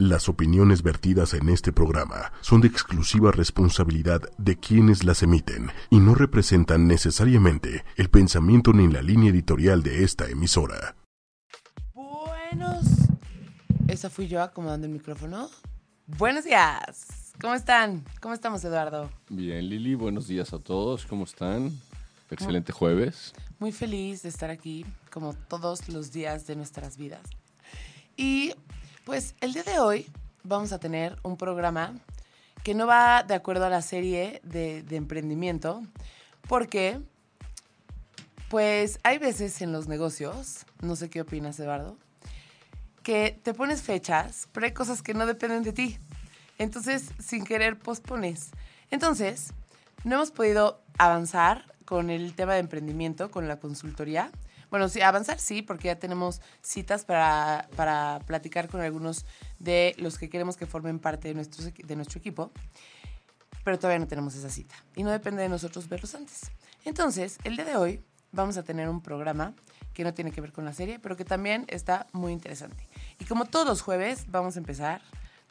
Las opiniones vertidas en este programa son de exclusiva responsabilidad de quienes las emiten y no representan necesariamente el pensamiento ni la línea editorial de esta emisora. Buenos. Esa fui yo acomodando el micrófono. Buenos días. ¿Cómo están? ¿Cómo estamos, Eduardo? Bien, Lili, buenos días a todos. ¿Cómo están? Excelente jueves. Muy feliz de estar aquí, como todos los días de nuestras vidas. Y pues el día de hoy vamos a tener un programa que no va de acuerdo a la serie de, emprendimiento, porque pues hay veces en los negocios, no sé qué opinas Eduardo, que te pones fechas, pero hay cosas que no dependen de ti. Entonces, sin querer, pospones. Entonces, no hemos podido avanzar con el tema de emprendimiento, con la consultoría, bueno, sí, avanzar sí, porque ya tenemos citas para, para platicar con algunos de los que queremos que formen parte de, de nuestro equipo, pero todavía no tenemos esa cita y no depende de nosotros verlos antes. Entonces, el día de hoy vamos a tener un programa que no tiene que ver con la serie, pero que también está muy interesante. Y como todos los jueves, vamos a empezar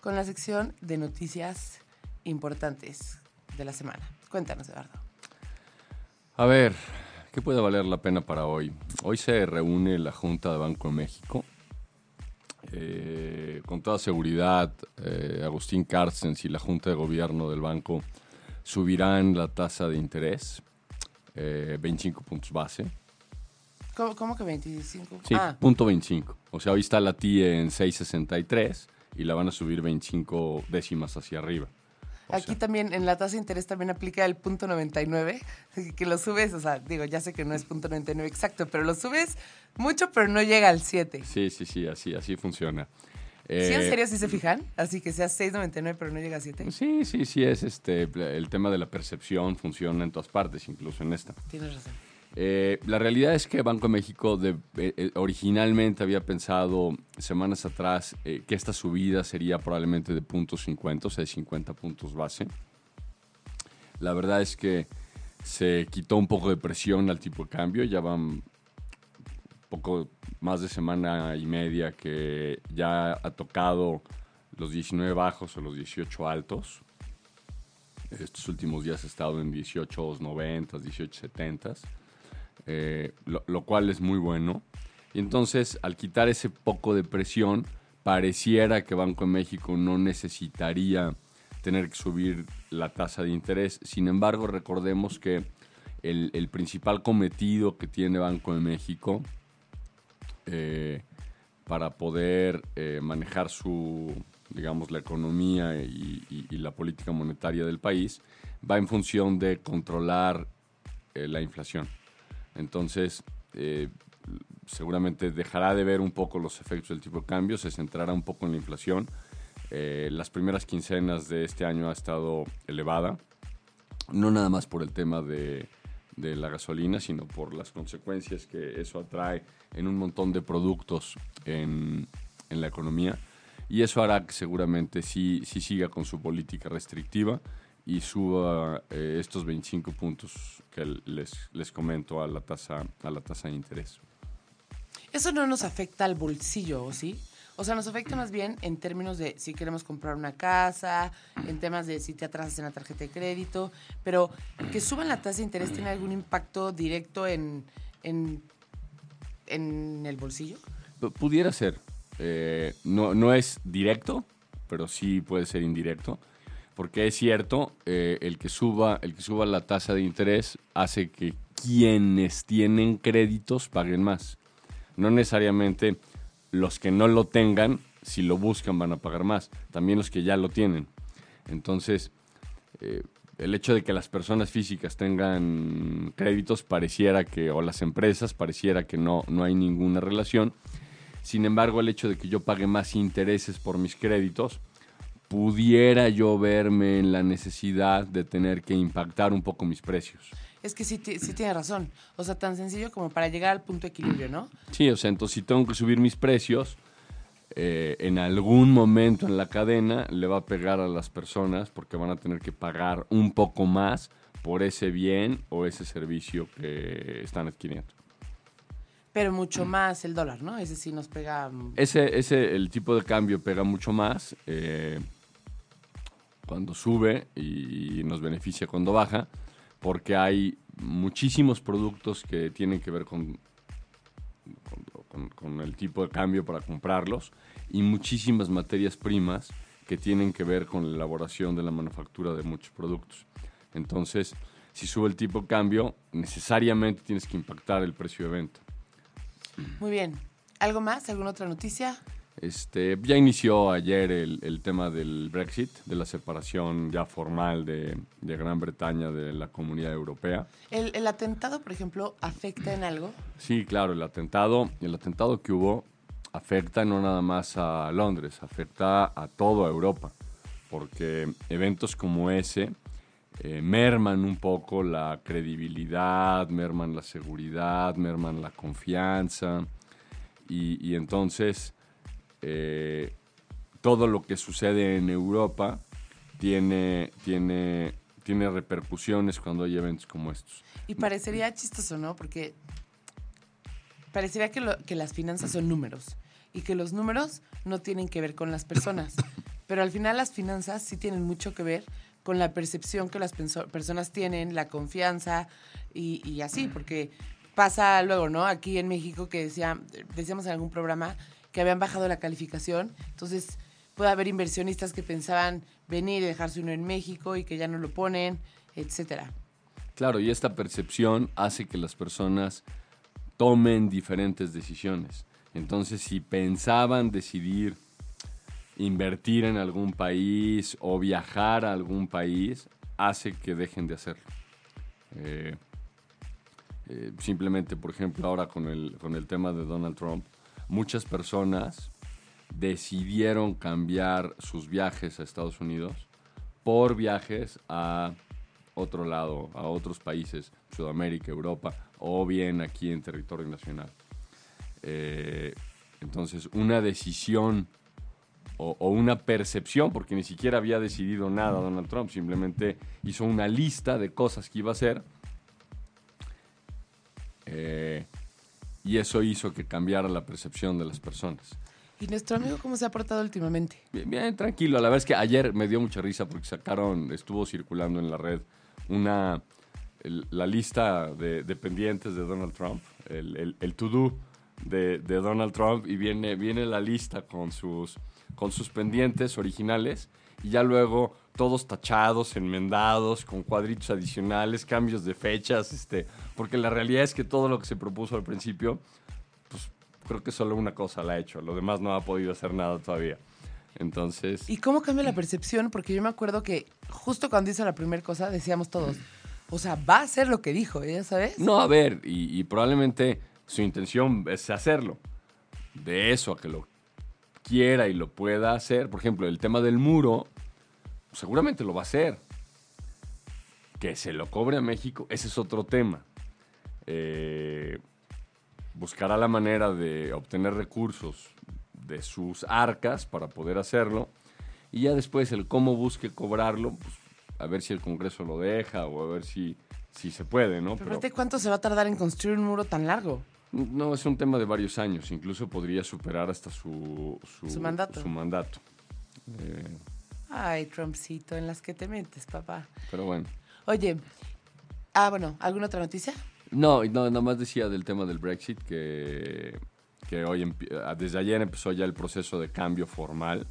con la sección de noticias importantes de la semana. Cuéntanos, Eduardo. A ver, ¿Qué puede valer la pena para hoy? Hoy se reúne la Junta de Banco de México. Eh, con toda seguridad, eh, Agustín Carstens y la Junta de Gobierno del banco subirán la tasa de interés 25 eh, puntos base. ¿Cómo, que 25? Sí, ah. punto 25. O sea, hoy está la TIE en 6.63 y la van a subir 25 décimas hacia arriba. Aquí también en la tasa de interés también aplica el punto 99, que lo subes, o sea, digo, ya sé que no es punto 99 exacto, pero lo subes mucho, pero no llega al 7. Sí, sí, sí, así, así funciona. ¿Sí, en eh, serio, sí se fijan? Así que sea 6.99, pero no llega a 7. Sí, sí, sí, es este, el tema de la percepción funciona en todas partes, incluso en esta. Tienes razón. Eh, la realidad es que Banco de México de, eh, eh, originalmente había pensado semanas atrás que esta subida sería probablemente de puntos 50, o sea, de 50 puntos base. La verdad es que se quitó un poco de presión al tipo de cambio, ya van poco más de semana y media que ya ha tocado los 19 bajos o los 18 altos. Estos últimos días ha estado en 18.90, 18.70 eh, lo, cual es muy bueno. Y entonces, al quitar ese poco de presión, pareciera que Banco de México no necesitaría tener que subir la tasa de interés. Sin embargo, recordemos que el, principal cometido que tiene Banco de México eh, para poder eh, manejar su, digamos, la economía y, la política monetaria del país va en función de controlar la inflación. Entonces, eh, seguramente dejará de ver un poco los efectos del tipo de cambio, se centrará un poco en la inflación. Eh, las primeras quincenas de este año ha estado elevada, no nada más por el tema de, la gasolina, sino por las consecuencias que eso atrae en un montón de productos en, la economía. Y eso hará que seguramente sí, sí siga con su política restrictiva y suba eh, estos 25 puntos que les, les comento a la tasa a la tasa de interés. Eso no nos afecta al bolsillo, ¿sí? O sea, nos afecta más bien en términos de si queremos comprar una casa, en temas de si te atrasas en la tarjeta de crédito, pero que suban la tasa de interés tiene algún impacto directo en, en, el bolsillo? Pudiera ser. Eh, no, no es directo, pero sí puede ser indirecto porque es cierto, eh, el, que suba, el que suba la tasa de interés hace que quienes tienen créditos paguen más. No necesariamente los que no lo tengan, si lo buscan van a pagar más, también los que ya lo tienen. Entonces, eh, el hecho de que las personas físicas tengan créditos pareciera que, o las empresas pareciera que no, no hay ninguna relación. Sin embargo, el hecho de que yo pague más intereses por mis créditos, pudiera yo verme en la necesidad de tener que impactar un poco mis precios. Es que sí, sí tiene razón. O sea, tan sencillo como para llegar al punto de equilibrio, ¿no? Sí, o sea, entonces si tengo que subir mis precios, eh, en algún momento en la cadena le va a pegar a las personas porque van a tener que pagar un poco más por ese bien o ese servicio que están adquiriendo. Pero mucho más el dólar, ¿no? Ese sí nos pega... mm, Ese, ese, el tipo de cambio pega mucho más eh, cuando sube y nos beneficia cuando baja, porque hay muchísimos productos que tienen que ver con, con, el tipo de cambio para comprarlos y muchísimas materias primas que tienen que ver con la elaboración de la manufactura de muchos productos. Entonces, si sube el tipo de cambio, necesariamente tienes que impactar el precio de venta. Muy bien. ¿Algo más? ¿Alguna otra noticia? Este, ya inició ayer el, el tema del Brexit, de la separación ya formal de, de Gran Bretaña de la comunidad europea. ¿El, el atentado, por ejemplo, afecta en algo? Sí, claro, el atentado, el atentado que hubo afecta no nada más a Londres, afecta a toda Europa, porque eventos como ese eh, merman un poco la credibilidad, merman la seguridad, merman la confianza, y, y entonces eh, todo lo que sucede en Europa tiene, tiene, tiene repercusiones cuando hay eventos como estos. Y parecería chistoso, ¿no? Porque parecería que, lo- que las finanzas son números y que los números no tienen que ver con las personas. Pero al final las finanzas sí tienen mucho que ver con la percepción que las personas tienen, la confianza y, y así, porque pasa luego, ¿no? Aquí en México que decía, decíamos en algún programa que habían bajado la calificación, entonces puede haber inversionistas que pensaban venir y dejarse uno en México y que ya no lo ponen, etcétera. Claro, y esta percepción hace que las personas tomen diferentes decisiones. Entonces, si pensaban decidir invertir en algún país o viajar a algún país, hace que dejen de hacerlo. Eh, eh, simplemente, por ejemplo, ahora con el, con el tema de Donald Trump, muchas personas decidieron cambiar sus viajes a Estados Unidos por viajes a otro lado, a otros países, Sudamérica, Europa, o bien aquí en territorio nacional. Eh, entonces, una decisión o, una percepción, porque ni siquiera había decidido nada Donald Trump, simplemente hizo una lista de cosas que iba a hacer. eh, y eso hizo que cambiara la percepción de las personas. ¿Y nuestro amigo cómo se ha portado últimamente? Bien, bien, tranquilo. La verdad es que ayer me dio mucha risa porque sacaron, estuvo circulando en la red una el- la lista de, de pendientes de Donald Trump, el, el, el to-do de, de Donald Trump, y viene, viene la lista con sus, con sus pendientes originales, y ya luego todos tachados, enmendados, con cuadritos adicionales, cambios de fechas, este, porque la realidad es que todo lo que se propuso al principio, pues creo que solo una cosa la ha hecho, lo demás no ha podido hacer nada todavía. Entonces, ¿Y cómo cambia la percepción? Porque yo me acuerdo que justo cuando hizo la primera cosa decíamos todos, o sea, va a hacer lo que dijo, ¿ya sabes? no, a ver, y, y probablemente su intención es hacerlo. De eso a que lo quiera y lo pueda hacer, por ejemplo, el tema del muro, seguramente lo va a hacer. Que se lo cobre a México, ese es otro tema. Eh, buscará la manera de obtener recursos de sus arcas para poder hacerlo. Y ya después el cómo busque cobrarlo, pues, a ver si el Congreso lo deja o a ver si, si se puede, ¿no? Pero aparte, ¿cuánto se va a tardar en construir un muro tan largo? no, es un tema de varios años. Incluso podría superar hasta su, Su mandato. su mandato. Eh, Ay, Trumpcito, en las que te metes, papá. pero bueno. Oye, ah, bueno, ¿alguna otra noticia? No, y no, nada más decía del tema del Brexit que, que hoy ah, desde ayer empezó ya el proceso de cambio formal.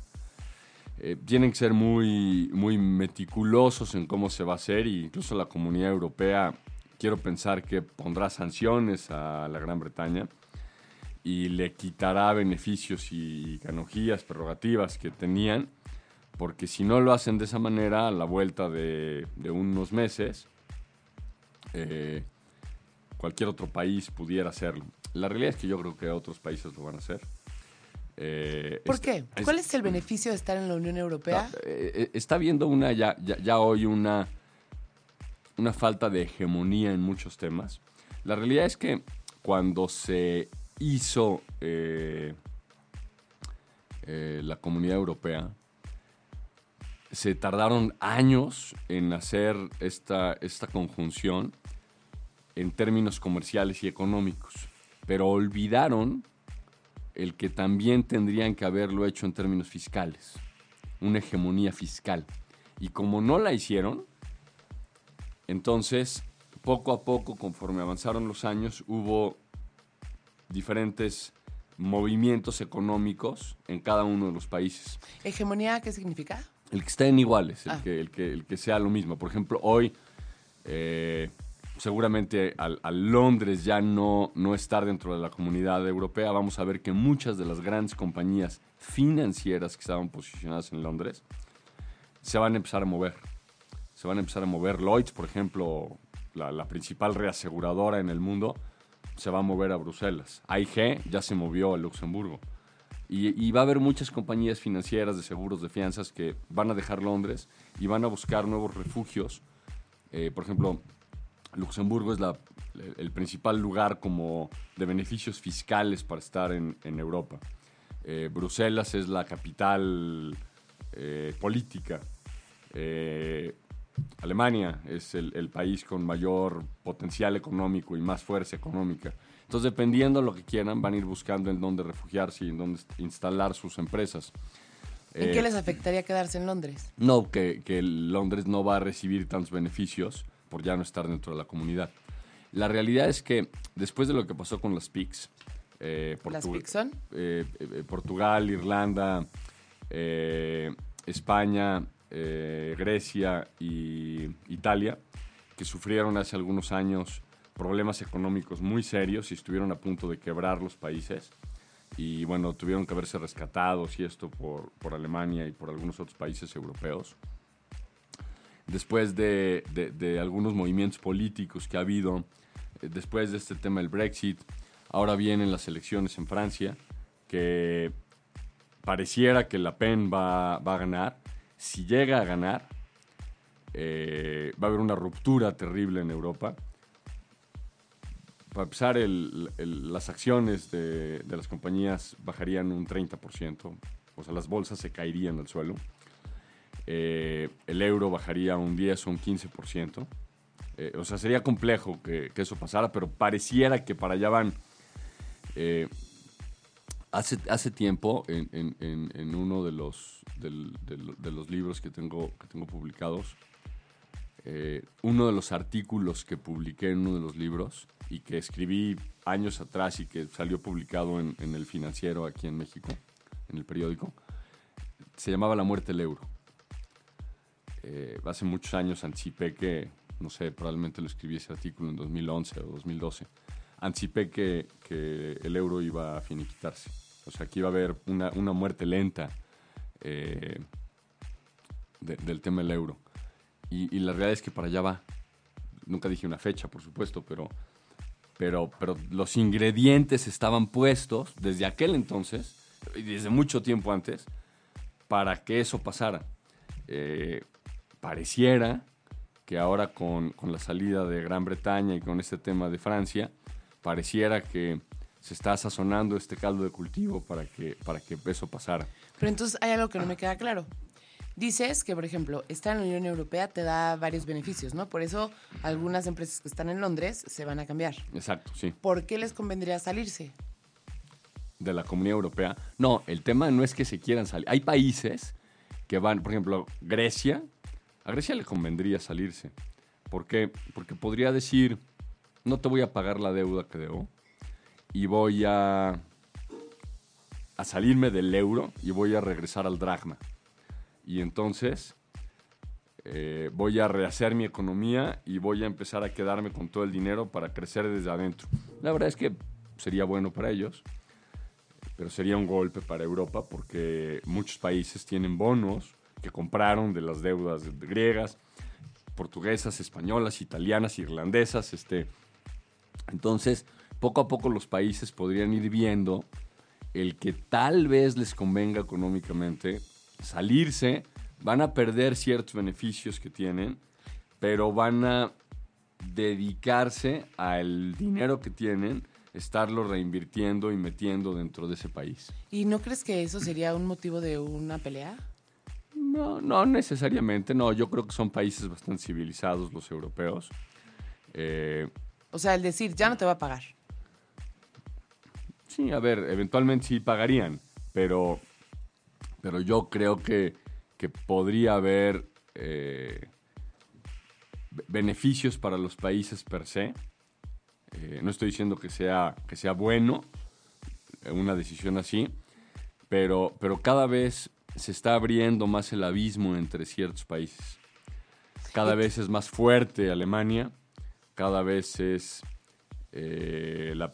Eh, tienen que ser muy, muy meticulosos en cómo se va a hacer e incluso la comunidad europea quiero pensar que pondrá sanciones a la Gran Bretaña y le quitará beneficios y canonjías, prerrogativas que tenían, porque si no lo hacen de esa manera, a la vuelta de, de unos meses, eh, cualquier otro país pudiera hacerlo. La realidad es que yo creo que otros países lo van a hacer. Eh, ¿Por es- qué? es- ¿Cuál es el beneficio de estar en la Unión Europea? no, eh, eh, está viendo una ya, ya, ya hoy una, una falta de hegemonía en muchos temas. La realidad es que cuando se hizo eh, eh, la comunidad europea, se tardaron años en hacer esta, esta conjunción en términos comerciales y económicos. pero olvidaron el que también tendrían que haberlo hecho en términos fiscales, una hegemonía fiscal. Y como no la hicieron, entonces, poco a poco, conforme avanzaron los años, hubo diferentes movimientos económicos en cada uno de los países. ¿Hegemonía qué significa? El que estén iguales, el, Ah. que, el, que, el que sea lo mismo. Por ejemplo, hoy eh, seguramente al, al Londres ya no, no estar dentro de la comunidad europea, vamos a ver que muchas de las grandes compañías financieras que estaban posicionadas en Londres se van a empezar a mover. Se van a empezar a mover. Lloyds, por ejemplo, la, la principal reaseguradora en el mundo, se va a mover a Bruselas. AIG ya se movió a Luxemburgo. Y, va a haber muchas compañías financieras de seguros de fianzas que van a dejar Londres y van a buscar nuevos refugios. Eh, por ejemplo, Luxemburgo es la- el principal lugar como de beneficios fiscales para estar en, en Europa. Eh, Bruselas es la capital eh, política. Eh, Alemania es el, el país con mayor potencial económico y más fuerza económica. Entonces, dependiendo de lo que quieran, van a ir buscando en dónde refugiarse y en dónde instalar sus empresas. ¿En Eh, qué les afectaría quedarse en Londres? no, que, que Londres no va a recibir tantos beneficios por ya no estar dentro de la comunidad. La realidad es que después de lo que pasó con las PICs, eh, eh, eh, Portugal, Irlanda, eh, España, eh, Grecia y Italia, que sufrieron hace algunos años problemas económicos muy serios y estuvieron a punto de quebrar los países. Y bueno, tuvieron que verse rescatados y esto por, por Alemania y por algunos otros países europeos. Después de, de- de algunos movimientos políticos que ha habido, eh, después de este tema del Brexit, ahora vienen las elecciones en Francia, que pareciera que La Pen va, va a ganar. Si llega a ganar, eh, va a haber una ruptura terrible en Europa. Para empezar, el- las acciones de, de las compañías bajarían un 30%, o sea, las bolsas se caerían al suelo. Eh, el euro bajaría un 10 o un 15%. Eh, o sea, sería complejo que, eso pasara, pero pareciera que para allá van. Eh, hace, hace tiempo, en, uno de los, de los libros que tengo, que tengo publicados, eh, uno de los artículos que publiqué en uno de los libros y que escribí años atrás y que salió publicado en, el financiero aquí en México, en el periódico, se llamaba La muerte del euro. Eh, hace muchos años anticipé que, no sé, probablemente lo escribí ese artículo en 2011 o 2012, anticipé que, que el euro iba a finiquitarse. O sea, que iba a haber una, una muerte lenta eh, de- del tema del euro. Y, la realidad es que para allá va. Nunca dije una fecha, por supuesto, pero, pero, pero los ingredientes estaban puestos desde aquel entonces, y desde mucho tiempo antes, para que eso pasara. Eh, pareciera que ahora con, con la salida de Gran Bretaña y con este tema de Francia, pareciera que se está sazonando este caldo de cultivo para que, para que eso pasara. Pero entonces hay algo que no me queda claro. Dices que, por ejemplo, estar en la Unión Europea te da varios beneficios, ¿no? Por eso algunas empresas que están en Londres se van a cambiar. Exacto, sí. ¿Por qué les convendría salirse? de la Comunidad Europea. No, el tema no es que se quieran salir. Hay países que van, por ejemplo, Grecia. A Grecia le convendría salirse. ¿Por qué? Porque podría decir, no te voy a pagar la deuda que debo y voy a, a salirme del euro y voy a regresar al dracma. Y entonces eh, voy a rehacer mi economía y voy a empezar a quedarme con todo el dinero para crecer desde adentro. La verdad es que sería bueno para ellos pero sería un golpe para Europa porque muchos países tienen bonos que compraron de las deudas griegas, portuguesas, españolas, italianas, irlandesas. Este. Entonces, poco a poco los países podrían ir viendo el que tal vez les convenga económicamente salirse, van a perder ciertos beneficios que tienen, pero van a dedicarse al dinero que tienen estarlo reinvirtiendo y metiendo dentro de ese país. ¿Y no crees que eso sería un motivo de una pelea? No, no necesariamente, no. Yo creo que son países bastante civilizados los europeos. Eh, O sea, el decir, ya no te va a pagar. Sí, a ver, eventualmente sí pagarían, pero, pero yo creo que, que podría haber eh, be- beneficios para los países per se. Eh, no estoy diciendo que sea, que sea bueno eh, una decisión así, pero, pero cada vez se está abriendo más el abismo entre ciertos países. Cada vez es más fuerte Alemania, cada vez es eh, la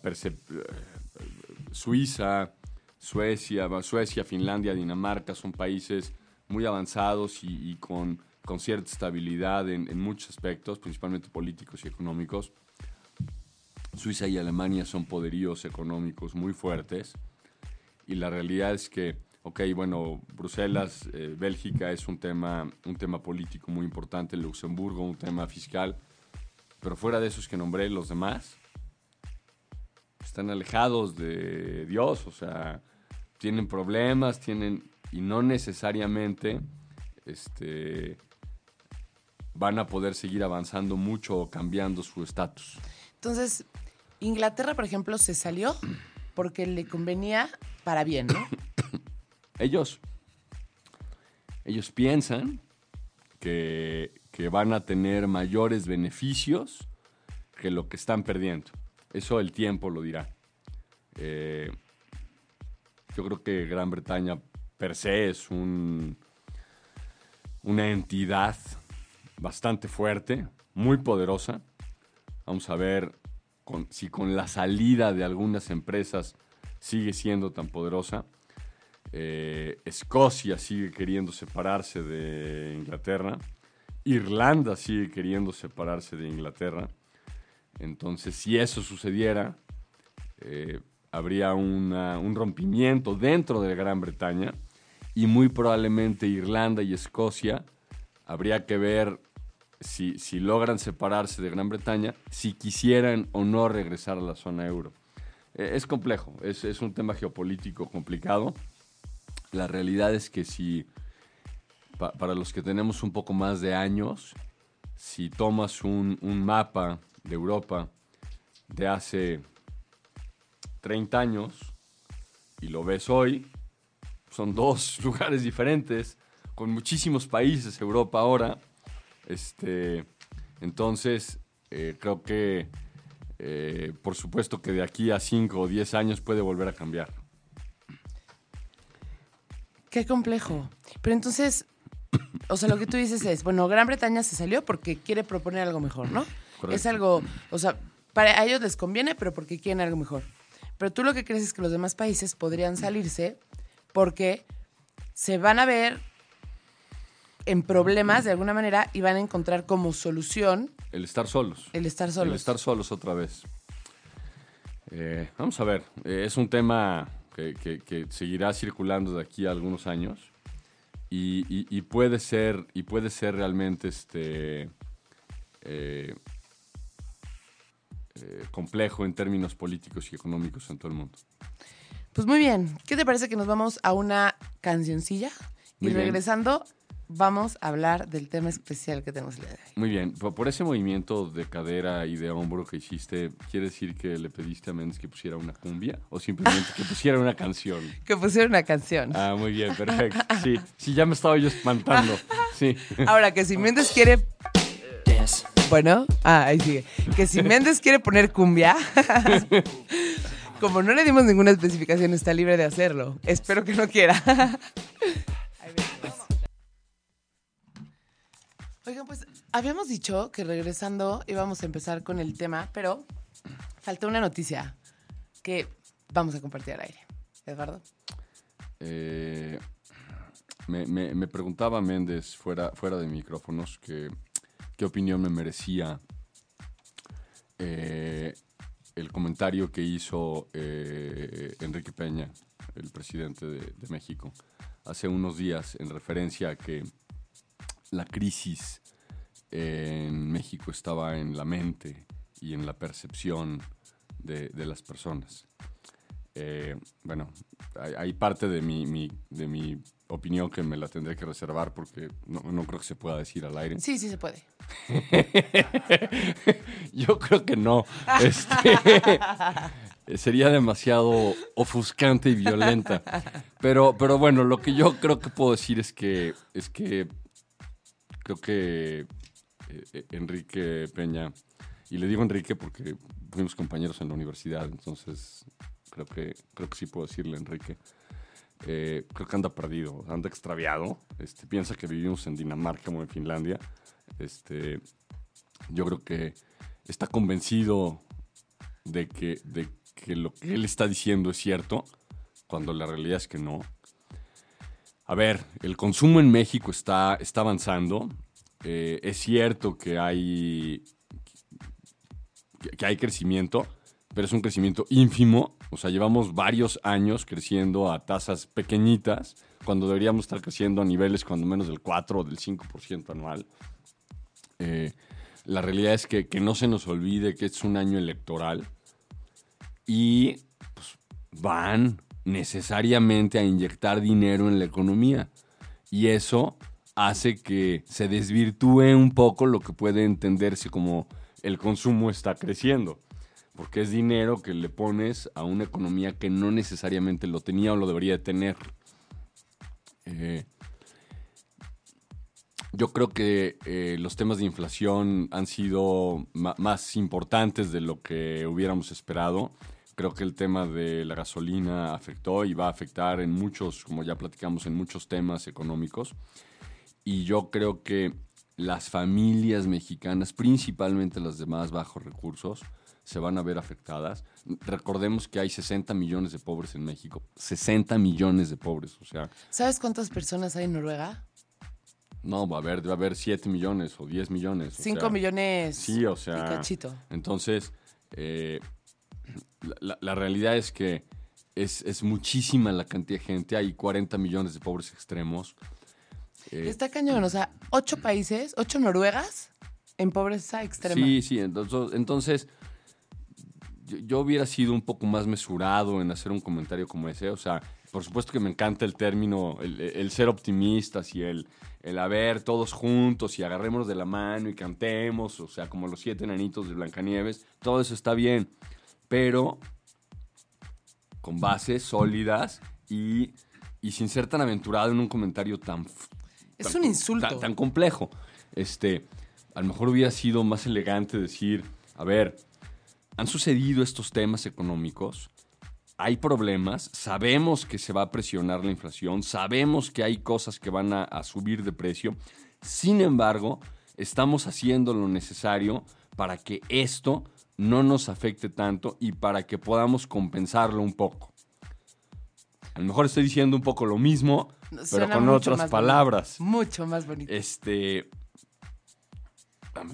Suiza, Suecia, Suecia, Finlandia, Dinamarca son países muy avanzados y, con, con cierta estabilidad en, en muchos aspectos, principalmente políticos y económicos. Suiza y Alemania son poderíos económicos muy fuertes y la realidad es que, ok, bueno, Bruselas, eh, Bélgica es un tema, un tema político muy importante, Luxemburgo un tema fiscal, pero fuera de esos que nombré, los demás están alejados de Dios, o sea, tienen problemas, tienen, y no necesariamente este, van a poder seguir avanzando mucho o cambiando su estatus. Entonces, Inglaterra, por ejemplo, se salió porque le convenía para bien, ¿no? ellos, ellos piensan que, que van a tener mayores beneficios que lo que están perdiendo. Eso el tiempo lo dirá. Eh, yo creo que Gran Bretaña per se es un, una entidad bastante fuerte, muy poderosa. Vamos a ver si con la salida de algunas empresas sigue siendo tan poderosa. Eh, Escocia sigue queriendo separarse de Inglaterra. Irlanda sigue queriendo separarse de Inglaterra. Entonces, si eso sucediera, eh, habría una- un rompimiento dentro de Gran Bretaña y muy probablemente Irlanda y Escocia habría que ver si, si logran separarse de Gran Bretaña, si quisieran o no regresar a la zona euro. Eh, es complejo, es, es un tema geopolítico complicado. La realidad es que si, pa- para los que tenemos un poco más de años, si tomas un, un mapa de Europa de hace 30 años y lo ves hoy, son dos lugares diferentes, con muchísimos países Europa ahora. Este, entonces, eh, creo que, eh, por supuesto que de aquí a 5 o 10 años puede volver a cambiar. Qué complejo. Pero entonces, o sea, lo que tú dices es, bueno, Gran Bretaña se salió porque quiere proponer algo mejor, ¿no? Correcto. Es algo, o sea, para ellos les conviene, pero porque quieren algo mejor. Pero tú lo que crees es que los demás países podrían salirse porque se van a ver en problemas de alguna manera y van a encontrar como solución El estar solos. el estar solos. El estar solos otra vez. Eh, vamos a ver, eh, es un tema que, que- que seguirá circulando de aquí a algunos años y, y- y puede ser y puede ser realmente este eh, eh, complejo en términos políticos y económicos en todo el mundo. Pues muy bien. ¿Qué te parece que nos vamos a una cancioncilla? Y bien. regresando, vamos a hablar del tema especial que tenemos el día de hoy. Muy bien, por, ese movimiento de cadera y de hombro que hiciste, ¿quiere decir que le pediste a Méndez que pusiera una cumbia o simplemente que pusiera una canción? Que pusieron una canción. Ah, muy bien, perfecto. Sí, sí, ya me estaba yo espantando. Sí. Ahora, que si Méndez quiere. Bueno, ah, ahí sigue. Que si Méndez quiere poner cumbia, como no le dimos ninguna especificación, está libre de hacerlo. Espero que no quiera. Oigan, pues habíamos dicho que regresando íbamos a empezar con el tema, pero falta una noticia que vamos a compartir al aire. Eduardo. Eh, me, me- me preguntaba Méndez fuera, fuera de micrófonos que, qué opinión me merecía eh, el comentario que hizo eh, Enrique Peña, el presidente de, México, hace unos días en referencia a que la crisis en México estaba en la mente y en la percepción de las personas. Eh, bueno, hay, hay parte de mi, mi- de mi opinión que me la tendré que reservar porque no, no creo que se pueda decir al aire. Sí, sí se puede. Yo creo que no. Este, sería demasiado ofuscante y violenta. Pero, pero bueno, lo que yo creo que puedo decir es que, es que creo que eh, eh, Enrique Peña, y le digo Enrique porque fuimos compañeros en la universidad, entonces creo que, creo que sí puedo decirle Enrique. Eh, creo que anda perdido, anda extraviado. Este, piensa que vivimos en Dinamarca o en Finlandia. Este, yo creo que está convencido de que, de que lo que él está diciendo es cierto, cuando la realidad es que no. A ver, el consumo en México está, está avanzando. Eh, es cierto que hay, que- hay crecimiento, pero es un crecimiento ínfimo. O sea, llevamos varios años creciendo a tasas pequeñitas, cuando deberíamos estar creciendo a niveles cuando menos del 4 o del 5% anual. Eh, la realidad es que, que no se nos olvide que es un año electoral y pues, van necesariamente a inyectar dinero en la economía. Y eso hace que se desvirtúe un poco lo que puede entenderse como el consumo está creciendo. Porque es dinero que le pones a una economía que no necesariamente lo tenía o lo debería de tener. Eh, yo creo que eh, los temas de inflación han sido más importantes de lo que hubiéramos esperado. Creo que el tema de la gasolina afectó y va a afectar en muchos, como ya platicamos, en muchos temas económicos. Y yo creo que las familias mexicanas, principalmente las de más bajos recursos, se van a ver afectadas. Recordemos que hay 60 millones de pobres en México. 60 millones de pobres. O sea, ¿Sabes cuántas personas hay en Noruega? no, va a haber, va a haber 7 millones o 10 millones. o 5 sea, millones. Sí, o sea. Y cachito. Entonces, eh, la, la- realidad es que es, es muchísima la cantidad de gente. Hay 40 millones de pobres extremos. Eh, Está cañón, o sea, ocho países, ocho Noruegas en pobreza extrema. Sí, sí, entonces, entonces yo, yo hubiera sido un poco más mesurado en hacer un comentario como ese. O sea, por supuesto que me encanta el término, el, el ser optimistas y el, el a ver todos juntos y agarrémonos de la mano y cantemos, o sea, como los siete enanitos de Blancanieves. Todo eso está bien, pero con bases sólidas y, y sin ser tan aventurado en un comentario tan Es tan- un insulto. Tan, tan complejo. Este, a lo mejor hubiera sido más elegante decir, a ver, han sucedido estos temas económicos, hay problemas, sabemos que se va a presionar la inflación, sabemos que hay cosas que van a, a subir de precio, sin embargo, estamos haciendo lo necesario para que esto no nos afecte tanto y para que podamos compensarlo un poco. A lo mejor estoy diciendo un poco lo mismo, pero Suena con otras palabras. bonito, mucho más bonito. Este.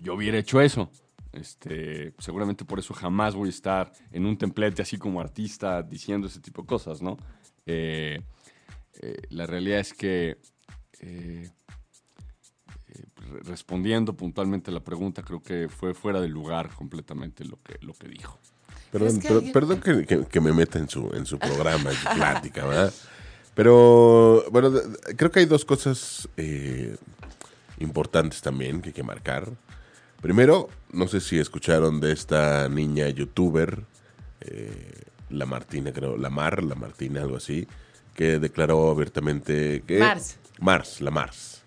Yo hubiera hecho eso. Este, seguramente por eso jamás voy a estar en un templete así como artista diciendo ese tipo de cosas, ¿no? Eh, eh, la realidad es que, eh, eh, re- respondiendo puntualmente a la pregunta, creo que fue fuera de lugar completamente lo que, lo que dijo. Perdón, Es que per- alguien- perdón que, que- que me meta en su, en su programa, en su plática, ¿verdad? Pero, bueno, creo que hay dos cosas eh, importantes también que hay que marcar. Primero, no sé si escucharon de esta niña youtuber, eh, la Martina, creo, la Mar, la Martina, algo así, que declaró abiertamente que... Mars. Mars, la Mars.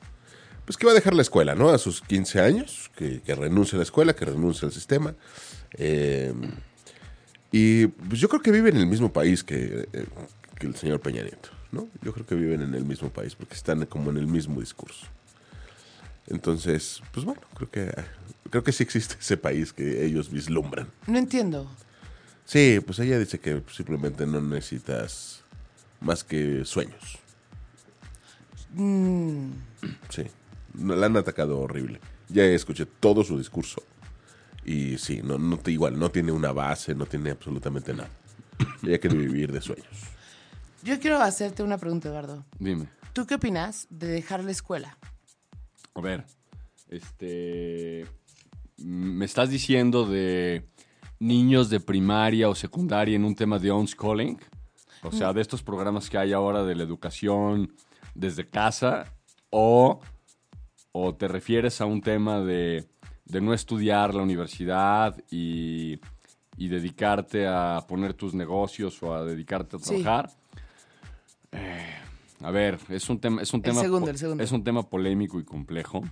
Pues que va a dejar la escuela, ¿no? A sus 15 años, que, que renuncie a la escuela, que renuncie al sistema. Eh, y pues yo creo que viven en el mismo país que, eh, que el señor Peña Nieto, ¿no? Yo creo que viven en el mismo país porque están como en el mismo discurso. Entonces, pues bueno, creo que creo que sí existe ese país que ellos vislumbran. No entiendo. Sí, pues ella dice que simplemente no necesitas más que sueños. Mm, Sí, la han atacado horrible. Ya escuché todo su discurso. Y sí, no, no te, igual, no tiene una base, no tiene absolutamente nada. Ella quiere vivir de sueños. yo quiero hacerte una pregunta, Eduardo. Dime. ¿Tú qué opinas de dejar la escuela? A ver, este. Me estás diciendo de niños de primaria o secundaria en un tema de homeschooling. O sea, de estos programas que hay ahora de la educación desde casa. O, o te refieres a un tema de, de no estudiar la universidad y, y dedicarte a poner tus negocios o a dedicarte a Sí. trabajar. Eh, a ver, es un tema, es un El tema, segundo, po- el segundo. es un tema polémico y complejo.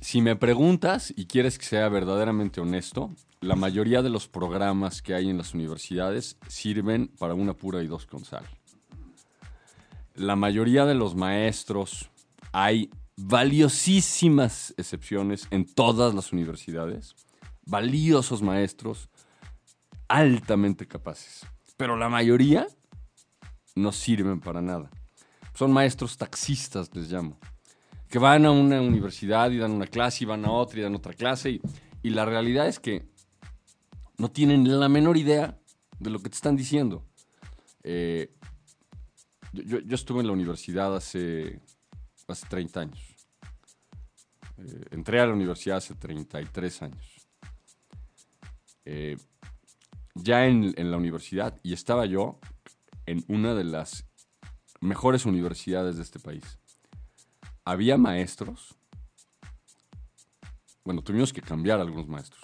Si me preguntas y quieres que sea verdaderamente honesto, la mayoría de los programas que hay en las universidades sirven para una pura y dos con sal. La mayoría de los maestros, hay valiosísimas excepciones en todas las universidades, valiosos maestros, altamente capaces, pero la mayoría no sirven para nada. Son maestros taxistas, les llamo que van a una universidad y dan una clase y van a otra y dan otra clase. Y, y la realidad es que no tienen la menor idea de lo que te están diciendo. Eh, yo, estuve en la universidad hace, hace 30 años. Eh, entré a la universidad hace 33 años. Eh, ya en, en la universidad, y estaba yo en una de las mejores universidades de este país había maestros. Bueno, tuvimos que cambiar algunos maestros.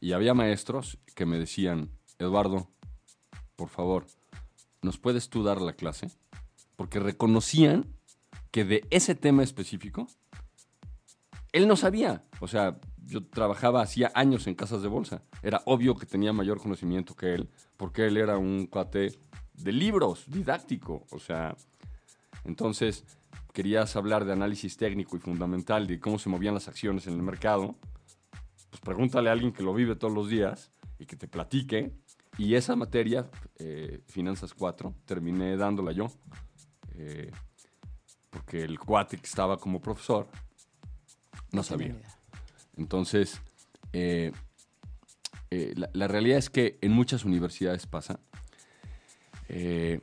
Y había maestros que me decían, Eduardo, por favor, ¿nos puedes tú dar la clase? Porque reconocían que de ese tema específico, él no sabía. O sea, yo trabajaba hacía años en casas de bolsa. Era obvio que tenía mayor conocimiento que él, porque él era un cuate de libros, didáctico. O sea, entonces, querías hablar de análisis técnico y fundamental de cómo se movían las acciones en el mercado, pues pregúntale a alguien que lo vive todos los días y que te platique. Y esa materia, eh, Finanzas 4, terminé dándola yo. eh, porque el cuate que estaba como profesor no sabía. Entonces, eh, eh, la, la realidad es que en muchas universidades pasa. Eh,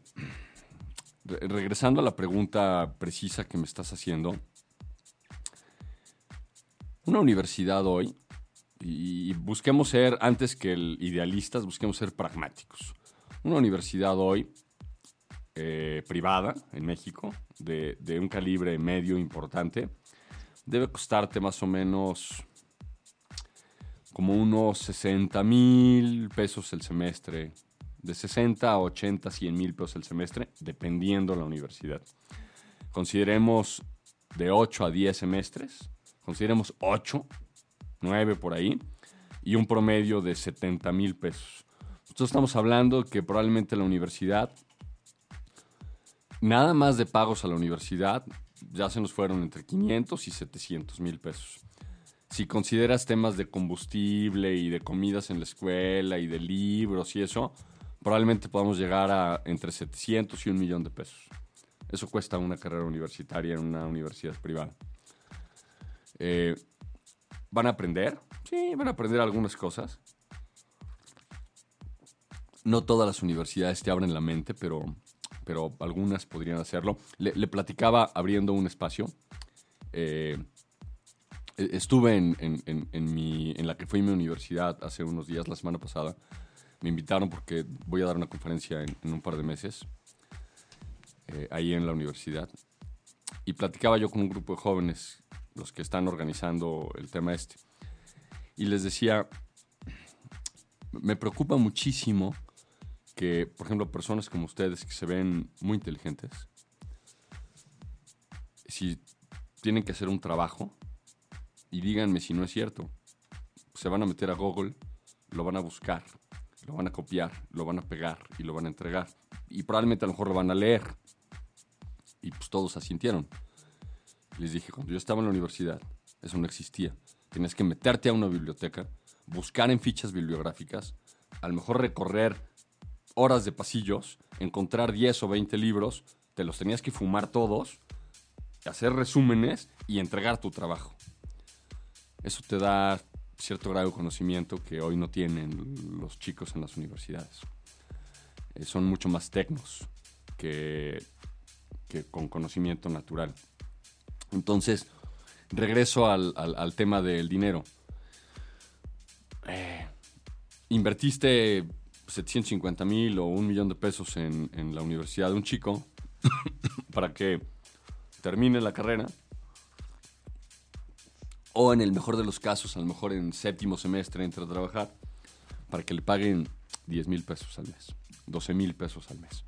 re- regresando a la pregunta precisa que me estás haciendo, una universidad hoy, y busquemos ser, antes que el idealistas, busquemos ser pragmáticos. Una universidad hoy eh, privada en México, de, de un calibre medio importante, debe costarte más o menos como unos 60 mil pesos el semestre, de 60 a 80, 100 mil pesos el semestre, dependiendo la universidad. Consideremos de 8 a 10 semestres, consideremos 8, 9 por ahí, y un promedio de 70 mil pesos. Nosotros estamos hablando que probablemente la universidad, nada más de pagos a la universidad, ya se nos fueron entre 500 y 700 mil pesos. Si consideras temas de combustible y de comidas en la escuela y de libros y eso, probablemente podamos llegar a entre 700 y un millón de pesos. Eso cuesta una carrera universitaria en una universidad privada. Eh, ¿Van a aprender? Sí, van a aprender algunas cosas. No todas las universidades te abren la mente, pero, pero algunas podrían hacerlo. Le, le platicaba abriendo un espacio. eh, e- estuve en, en- en- mi, en la que fue mi universidad hace unos días, la semana pasada. Me invitaron porque voy a dar una conferencia en, un par de meses, eh, ahí en la universidad. Y platicaba yo con un grupo de jóvenes, los que están organizando el tema este. Y les decía, me preocupa muchísimo que, por ejemplo, personas como ustedes que se ven muy inteligentes, si tienen que hacer un trabajo, y díganme si no es cierto, se van a meter a Google, lo van a buscar, lo van a copiar, lo van a pegar y lo van a entregar. Y probablemente a lo mejor lo van a leer. Y pues todos asintieron. Les dije, cuando yo estaba en la universidad, eso no existía. Tenías que meterte a una biblioteca, buscar en fichas bibliográficas, a lo mejor recorrer horas de pasillos, encontrar 10 o 20 libros, te los tenías que fumar todos, hacer resúmenes y entregar tu trabajo. Eso te da cierto grado de conocimiento que hoy no tienen los chicos en las universidades. Eh, son mucho más tecnos que, que con conocimiento natural. Entonces, regreso al, al- tema del dinero. Eh, invertiste 750 mil o un millón de pesos en, en la universidad de un chico para que termine la carrera. O en el mejor de los casos, a lo mejor en séptimo semestre entra a trabajar, para que le paguen 10 mil pesos al mes, 12 mil pesos al mes.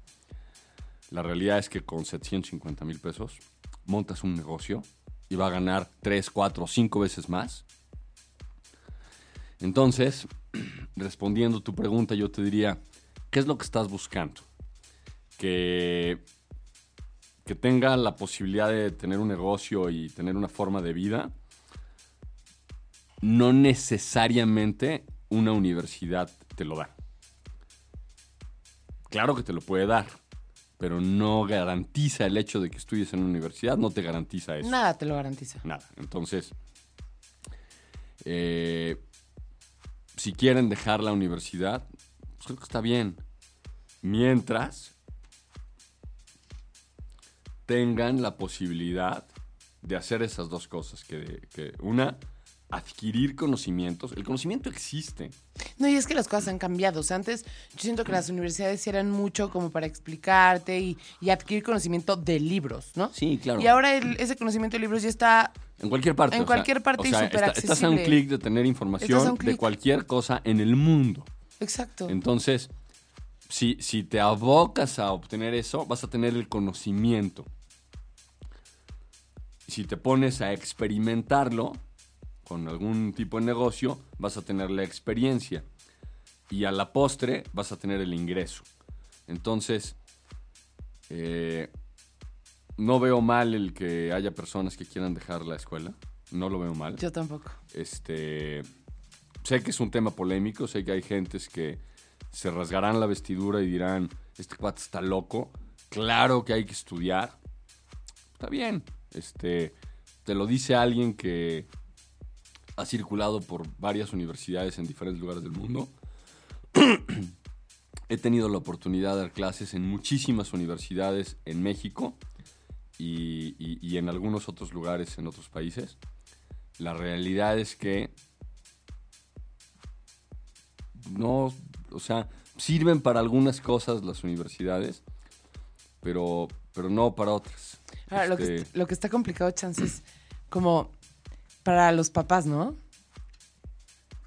La realidad es que con 750 mil pesos montas un negocio y va a ganar 3, 4, 5 veces más. Entonces, respondiendo tu pregunta, yo te diría, ¿qué es lo que estás buscando? Que, que tenga la posibilidad de tener un negocio y tener una forma de vida. No necesariamente una universidad te lo da. Claro que te lo puede dar, pero no garantiza el hecho de que estudies en una universidad, no te garantiza eso. Nada te lo garantiza. Nada. Entonces, eh, si quieren dejar la universidad, pues creo que está bien. Mientras tengan la posibilidad de hacer esas dos cosas. Que, que una, adquirir conocimientos. El conocimiento existe. No, y es que las cosas han cambiado. O sea, antes yo siento que las universidades eran mucho como para explicarte y, y adquirir conocimiento de libros, ¿no? Sí, claro. Y ahora el- ese conocimiento de libros ya está En cualquier parte. En o sea, cualquier parte o y súper está- Estás a un accesible. clic de tener información de cualquier cosa en el mundo. Exacto. Entonces, si, si te abocas a obtener eso, vas a tener el conocimiento. Si te pones a experimentarlo con algún tipo de negocio, vas a tener la experiencia. Y a la postre vas a tener el ingreso. Entonces, eh, no veo mal el que haya personas que quieran dejar la escuela. No lo veo mal. Yo tampoco. Este, sé que es un tema polémico, sé que hay gentes que se rasgarán la vestidura y dirán, este cuate está loco. Claro que hay que estudiar. Está bien. Este, te lo dice alguien que ha circulado por varias universidades en diferentes lugares del mundo. He tenido la oportunidad de dar clases en muchísimas universidades en México y, y- y en algunos otros lugares en otros países. La realidad es que no, o sea, sirven para algunas cosas las universidades, pero, pero no para otras. Ahora, lo, que, Este, est- lo que está complicado, chance, es como para los papás, ¿no?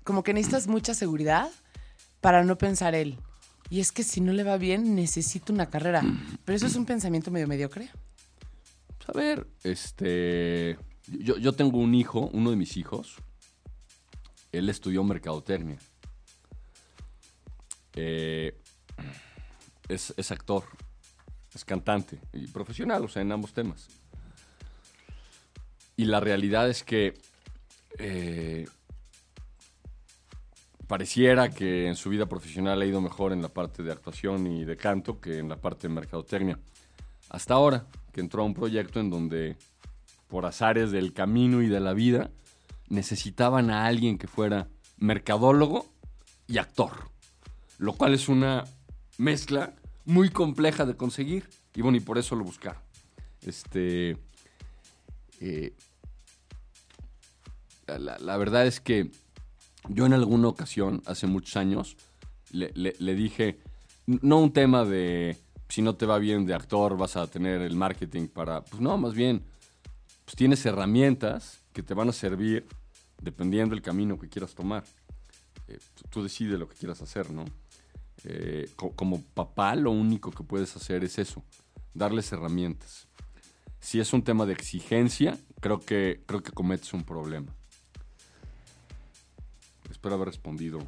Como que necesitas mucha seguridad para no pensar él. Y es que si no le va bien, necesito una carrera. Pero eso es un pensamiento medio mediocre. pues, a ver, este, yo, yo tengo un hijo, uno de mis hijos, él estudió mercadotecnia. Eh, es, es actor, es cantante y profesional, o sea, en ambos temas. Y la realidad es que eh, pareciera que en su vida profesional ha ido mejor en la parte de actuación y de canto que en la parte de mercadotecnia. Hasta ahora, que entró a un proyecto en donde, por azares del camino y de la vida, necesitaban a alguien que fuera mercadólogo y actor. Lo cual es una mezcla muy compleja de conseguir. Y bueno, y por eso lo buscaron. Este. eh, la, verdad es que yo en alguna ocasión, hace muchos años, le, dije, no un tema de si no te va bien de actor, vas a tener el marketing para. Pues no, más bien, pues tienes herramientas que te van a servir dependiendo del camino que quieras tomar. Eh, tú- decides lo que quieras hacer, ¿no? Eh, co- como papá, lo único que puedes hacer es eso, darles herramientas. Si es un tema de exigencia, creo que, creo que cometes un problema. Espero haber respondido,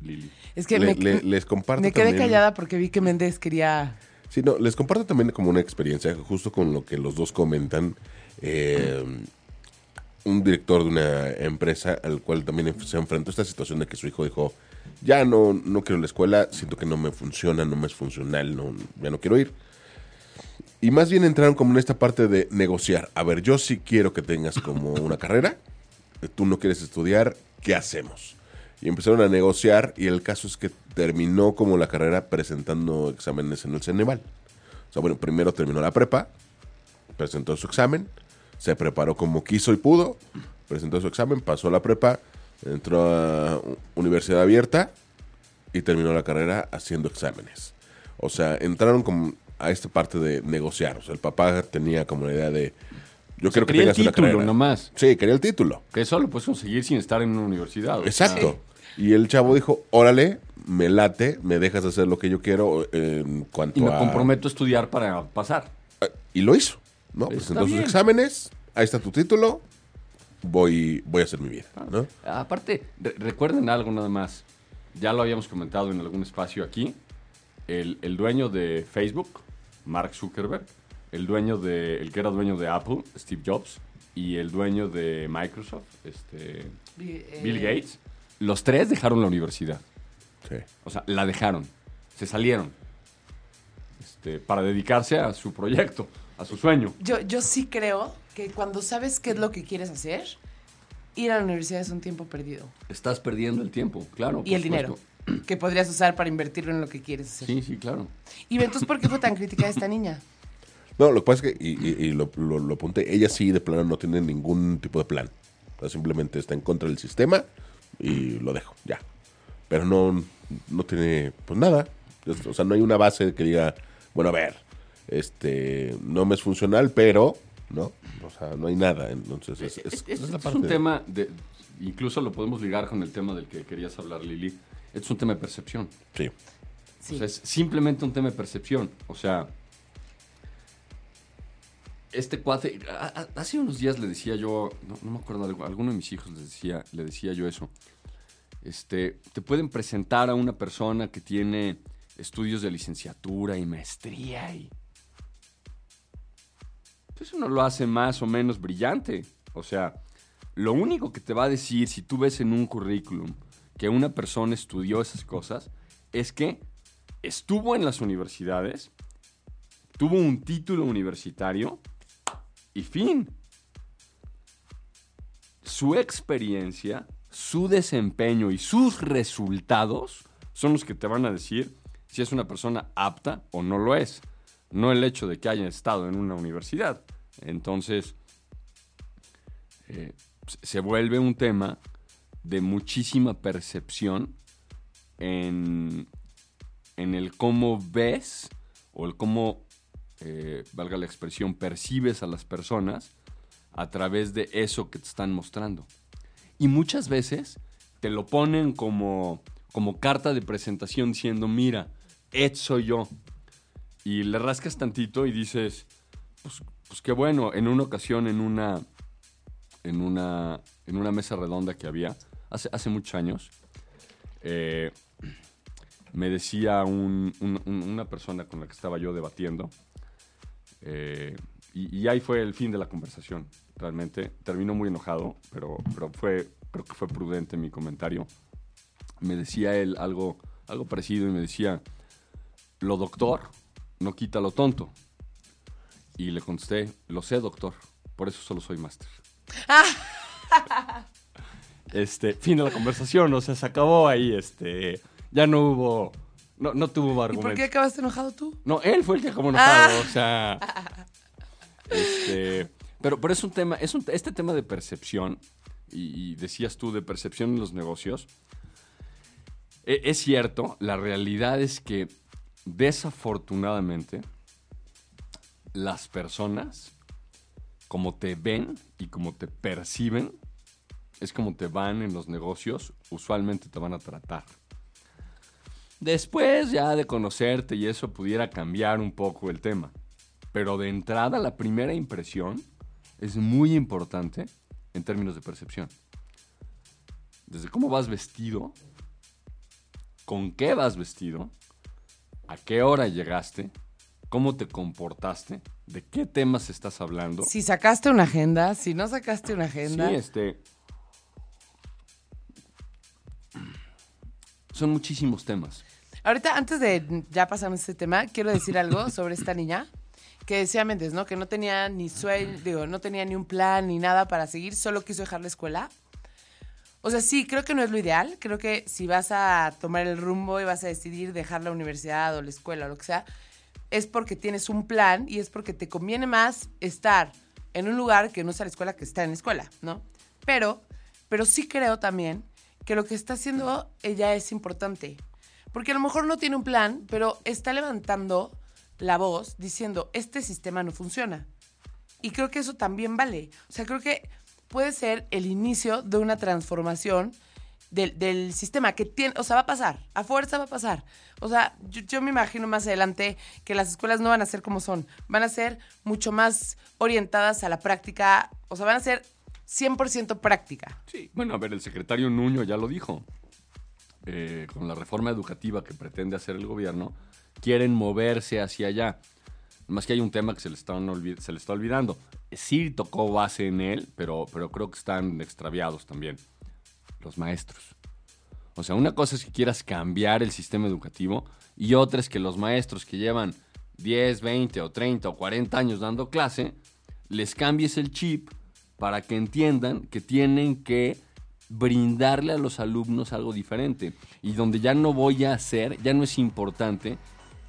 Lili. Es que Le- me, le- les comparto me quedé también- callada porque vi que Méndez quería... Sí, no, les comparto también como una experiencia, justo con lo que los dos comentan. eh, un director de una empresa al cual también se enfrentó a esta situación de que su hijo dijo, ya no, no quiero la escuela, siento que no me funciona, no me es funcional, no, ya no quiero ir. Y más bien entraron como en esta parte de negociar. A ver, yo sí quiero que tengas como una carrera, tú no quieres estudiar, ¿qué hacemos? Y empezaron a negociar y el caso es que terminó como la carrera presentando exámenes en el Ceneval. O sea, bueno, primero terminó la prepa, presentó su examen, se preparó como quiso y pudo, presentó su examen, pasó la prepa, entró a universidad abierta y terminó la carrera haciendo exámenes. O sea, entraron como a esta parte de negociar. O sea, el papá tenía como la idea de Yo quiero que Quería el tengas una título carrera. nomás. Sí, quería el título. Que eso lo puedes conseguir sin estar en una universidad. Exacto. Y el chavo dijo, órale, me late, me dejas hacer lo que yo quiero eh, en cuanto y me a... comprometo a estudiar para pasar. Eh, Y lo hizo, ¿no? Está Presentó sus bien. exámenes, ahí está tu título, voy, voy a hacer mi vida, ¿no? Aparte, re- recuerden algo nada más. Ya lo habíamos comentado en algún espacio aquí. El, el dueño de Facebook, Mark Zuckerberg, el dueño de, el que era dueño de Apple, Steve Jobs, y el dueño de Microsoft, este, eh, Bill Gates, los tres dejaron la universidad. Sí. O sea, la dejaron. Se salieron. Este, para dedicarse a su proyecto, a su sueño. Yo, yo sí creo que cuando sabes qué es lo que quieres hacer, ir a la universidad es un tiempo perdido. Estás perdiendo el tiempo, claro. Y el dinero que podrías usar para invertirlo en lo que quieres hacer. Sí, sí, claro. Y entonces, ¿por qué fue tan crítica esta niña? No, lo que pasa es que, y, y- y lo, lo- lo apunté, ella sí de plano no tiene ningún tipo de plan. O sea, simplemente está en contra del sistema y lo dejo, ya. Pero no, no tiene, pues nada. O sea, no hay una base que diga, bueno, a ver, este, no me es funcional, pero, ¿no? O sea, no hay nada. Entonces, es, es- Es, es es- la es parte un de- tema de. Incluso lo podemos ligar con el tema del que querías hablar, Lili. Es un tema de percepción. Sí. Sí. O sea, es simplemente un tema de percepción. O sea. Este cuate. hace unos días le decía yo. No, me acuerdo, alguno de mis hijos les decía, le decía yo eso. Este, te pueden presentar a una persona que tiene estudios de licenciatura y maestría y. pues Eso no lo hace más o menos brillante. O sea, lo único que te va a decir si tú ves en un currículum que una persona estudió esas cosas es que estuvo en las universidades, tuvo un título universitario y fin. Su experiencia, su desempeño y sus resultados son los que te van a decir si es una persona apta o no lo es. No el hecho de que haya estado en una universidad. Entonces, eh, se- vuelve un tema de muchísima percepción en, en el cómo ves o el cómo, eh, valga la expresión, percibes a las personas a través de eso que te están mostrando. Y muchas veces te lo ponen como, como carta de presentación diciendo, mira, Ed soy yo. Y le rascas tantito y dices, pues, pues qué bueno, en una ocasión, en una, en una, en una mesa redonda que había hace, hace muchos años, eh, me decía un- un- un- una persona con la que estaba yo debatiendo, eh, y, y ahí fue el fin de la conversación, realmente. Terminó muy enojado, pero, pero fue, creo que fue prudente mi comentario. Me decía él algo, algo parecido y me decía, lo doctor no quita lo tonto. Y le contesté, lo sé, doctor, por eso solo soy máster. este, fin de la conversación, o sea, se acabó ahí, este, ya no hubo, no, no tuvo ¿Y por argumento. qué acabaste enojado tú? No, él fue el que acabó enojado, Ah. o sea, este, pero, pero es un tema, es un, este tema de percepción, y, y decías tú de percepción en los negocios, e- es cierto, la realidad es que desafortunadamente las personas, como te ven y como te perciben, es como te van en los negocios, usualmente te van a tratar. Después ya de conocerte y eso pudiera cambiar un poco el tema. Pero de entrada la primera impresión es muy importante en términos de percepción. Desde cómo vas vestido, con qué vas vestido, a qué hora llegaste, cómo te comportaste, de qué temas estás hablando. Si sacaste una agenda, si no sacaste una agenda. Sí, este. Son muchísimos temas. Ahorita, antes de ya pasar a este tema, quiero decir algo sobre esta niña que decía Méndez, ¿no? Que no tenía ni sueño, digo, no tenía ni un plan ni nada para seguir, solo quiso dejar la escuela. O sea, sí, creo que no es lo ideal. Creo que si vas a tomar el rumbo y vas a decidir dejar la universidad o la escuela o lo que sea, es porque tienes un plan y es porque te conviene más estar en un lugar que no sea la escuela que estar en la escuela, ¿no? Pero, pero sí creo también que lo que está haciendo ella es importante. Porque a lo mejor no tiene un plan, pero está levantando la voz diciendo, este sistema no funciona. Y creo que eso también vale. O sea, creo que puede ser el inicio de una transformación del, del sistema que tiene, o sea, va a pasar, a fuerza va a pasar. O sea, yo, yo me imagino más adelante que las escuelas no van a ser como son, van a ser mucho más orientadas a la práctica, o sea, van a ser 100% práctica. Sí, bueno, a ver, el secretario Nuño ya lo dijo. Eh, con la reforma educativa que pretende hacer el gobierno, quieren moverse hacia allá. Más que hay un tema que se le, olvi- se le está olvidando. Sí tocó base en él, pero, pero creo que están extraviados también. Los maestros. O sea, una cosa es que quieras cambiar el sistema educativo y otra es que los maestros que llevan 10, 20 o 30 o 40 años dando clase, les cambies el chip para que entiendan que tienen que brindarle a los alumnos algo diferente. Y donde ya no voy a hacer, ya no es importante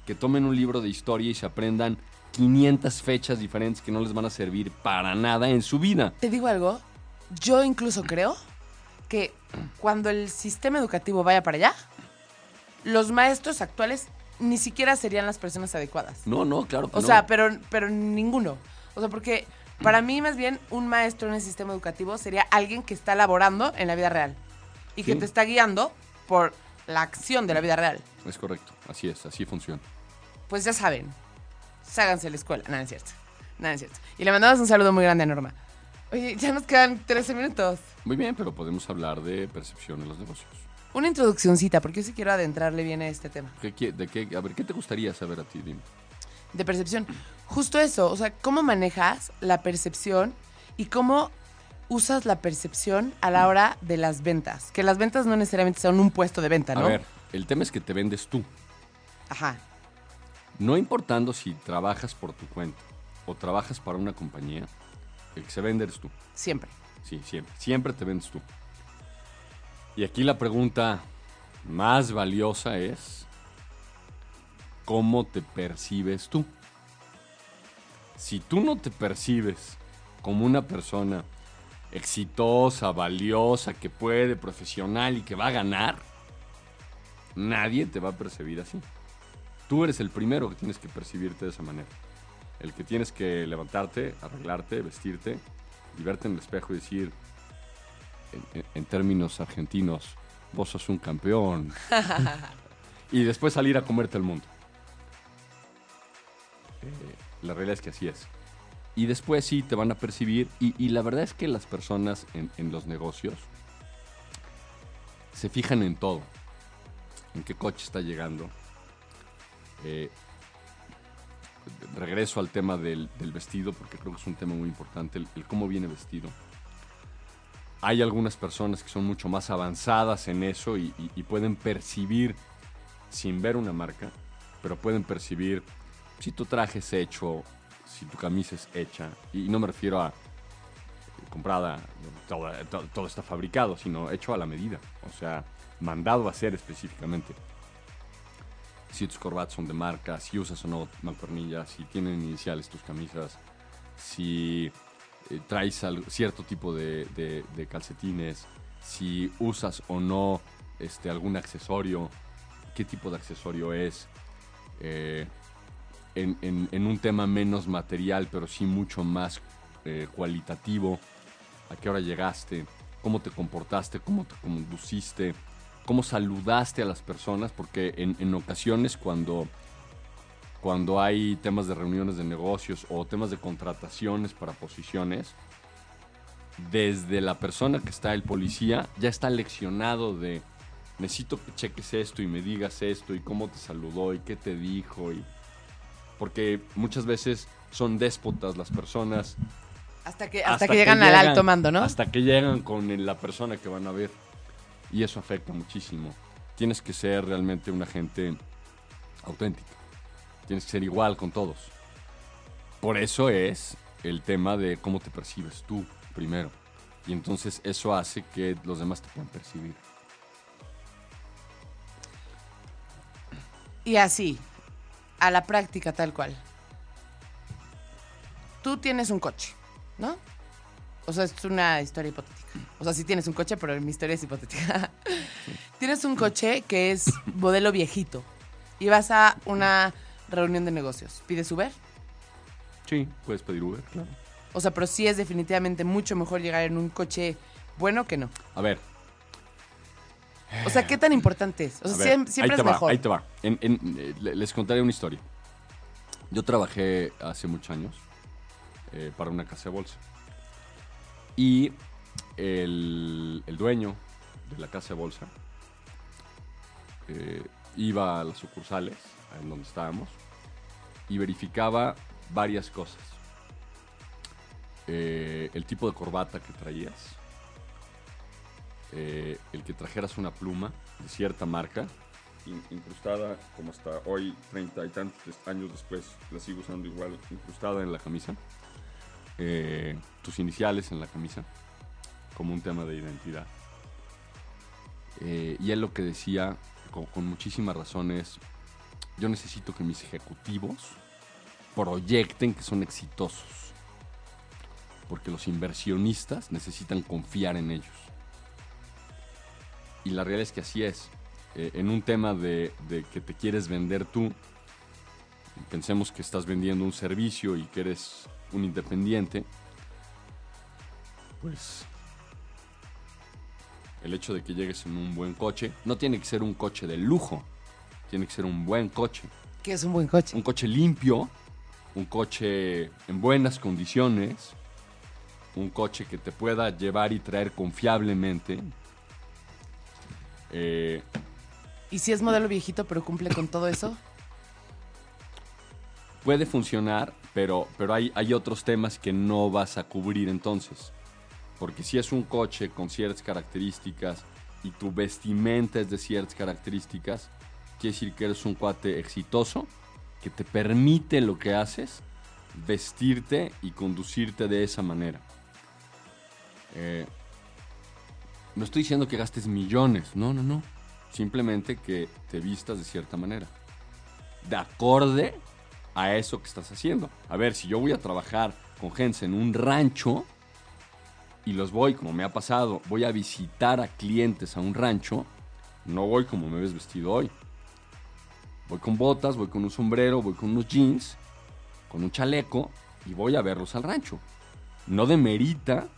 que tomen un libro de historia y se aprendan 500 fechas diferentes que no les van a servir para nada en su vida. Te digo algo, yo incluso creo que cuando el sistema educativo vaya para allá, los maestros actuales ni siquiera serían las personas adecuadas. No, no, claro que O no. sea, pero, pero ninguno. O sea, porque para mí más bien un maestro en el sistema educativo sería alguien que está laborando en la vida real y que Sí. te está guiando por la acción de la vida real. Es correcto, así es, así funciona. Pues ya saben, ságanse a la escuela. Nada, es cierto. Nada, es cierto. Y le mandamos un saludo muy grande a Norma. Oye, ya nos quedan 13 minutos. Muy bien, pero podemos hablar de percepción en los negocios. Una introduccióncita, porque yo sí quiero adentrarle bien a este tema. ¿Qué, de qué, a ver, ¿qué te gustaría saber a ti, Dime? De percepción. Justo eso, o sea, cómo manejas la percepción y cómo usas la percepción a la hora de las ventas. Que las ventas no necesariamente son un puesto de venta, ¿no? A ver, el tema es que te vendes tú. Ajá. No importando si trabajas por tu cuenta o trabajas para una compañía, el que se vende eres tú. Siempre. Sí, siempre. Siempre te vendes tú. Y aquí la pregunta más valiosa es, ¿cómo te percibes tú? Si tú no te percibes como una persona exitosa, valiosa, que puede, profesional y que va a ganar, nadie te va a percibir así. Tú eres el primero que tienes que percibirte de esa manera. El que tienes que levantarte, arreglarte, vestirte y verte en el espejo y decir, en, en- en términos argentinos, vos sos un campeón. y después salir a comerte el mundo. La realidad es que así es. Y después sí te van a percibir. Y, la verdad es que las personas en, los negocios se fijan en todo. En qué coche está llegando. Eh, regreso al tema del, vestido, porque creo que es un tema muy importante, el, cómo viene vestido. Hay algunas personas que son mucho más avanzadas en eso y pueden percibir, sin ver una marca, pero pueden percibir si tu traje es hecho, si tu camisa es hecha, y no me refiero a eh, comprada, todo, está fabricado, sino hecho a la medida, o sea, mandado a hacer específicamente. Si tus corbatas son de marca, si usas o no mancuernillas, si tienen iniciales tus camisas, si eh, traes cierto tipo de calcetines, si usas o no este, algún accesorio, qué tipo de accesorio es, eh, en, en- en un tema menos material, pero sí mucho más eh, cualitativo, a qué hora llegaste, cómo te comportaste, cómo te conduciste, cómo saludaste a las personas, porque en, en ocasiones cuando, cuando hay temas de reuniones de negocios o temas de contrataciones para posiciones, desde la persona que está el policía ya está leccionado de necesito que cheques esto y me digas esto y cómo te saludó y qué te dijo y porque muchas veces son déspotas las personas Hasta que, hasta que llegan al alto mando, ¿no? hasta que llegan con la persona que van a ver. Y eso afecta muchísimo. Tienes que ser realmente una gente auténtica. Tienes que ser igual con todos. Por eso es el tema de cómo te percibes tú primero. Y entonces eso hace que los demás te puedan percibir. Y así, a la práctica tal cual. Tú tienes un coche, ¿no? O sea, es una historia hipotética. O sea, sí tienes un coche, pero mi historia es hipotética. tienes un coche que es modelo viejito y vas a una reunión de negocios. ¿Pides Uber? Sí, puedes pedir Uber, claro. O sea, pero sí es definitivamente mucho mejor llegar en un coche bueno que no. A ver, O sea, ¿qué tan importante es? O sea, A ver, siem- siempre ahí es va, mejor. Ahí te va. En- en- eh, le- les contaré una historia. Yo trabajé hace muchos años eh, para una casa de bolsa. Y el, el dueño de la casa de bolsa eh, iba a las sucursales, en donde estábamos, y verificaba varias cosas. Eh, el tipo de corbata que traías, eh, el que trajeras una pluma de cierta marca, in- incrustada como hasta hoy, 30 y tantos años después, la sigo usando igual, incrustada en la camisa, eh, tus iniciales en la camisa, como un tema de identidad. Eh, y él lo que decía, con, con muchísimas razones, yo necesito que mis ejecutivos proyecten que son exitosos. Porque los inversionistas necesitan confiar en ellos. Y la realidad es que así es. Eh, en un tema de, de que te quieres vender tú, pensemos que estás vendiendo un servicio y que eres un independiente, pues el hecho de que llegues en un buen coche, no tiene que ser un coche de lujo, tiene que ser un buen coche. Que es un buen coche. Un coche limpio, un coche en buenas condiciones, un coche que te pueda llevar y traer confiablemente. Eh, Y si es modelo viejito, pero cumple con todo eso. puede funcionar, pero, pero hay, hay otros temas que no vas a cubrir entonces. Porque si es un coche con ciertas características y tu vestimenta es de ciertas características, quiere decir que eres un cuate exitoso, que te permite lo que haces, vestirte y conducirte de esa manera. Eh, no estoy diciendo que gastes millones, no, no, no. Simplemente que te vistas de cierta manera. De acorde a eso que estás haciendo. A ver, si yo voy a trabajar con gente en un rancho y los voy, como me ha pasado, voy a visitar a clientes a un rancho, no voy como me ves vestido hoy. Voy con botas, voy con un sombrero, voy con unos jeans, con un chaleco y voy a verlos al rancho. No demerita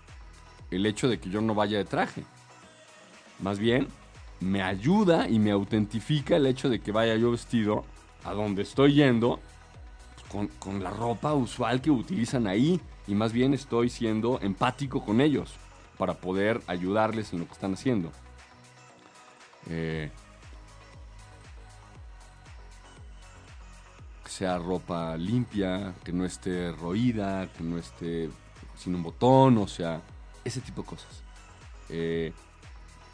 el hecho de que yo no vaya de traje. Más bien, me ayuda y me autentifica el hecho de que vaya yo vestido a donde estoy yendo pues, con, con la ropa usual que utilizan ahí. Y más bien estoy siendo empático con ellos para poder ayudarles en lo que están haciendo. Eh, que sea ropa limpia, que no esté roída, que no esté sin un botón, o sea, ese tipo de cosas. Eh,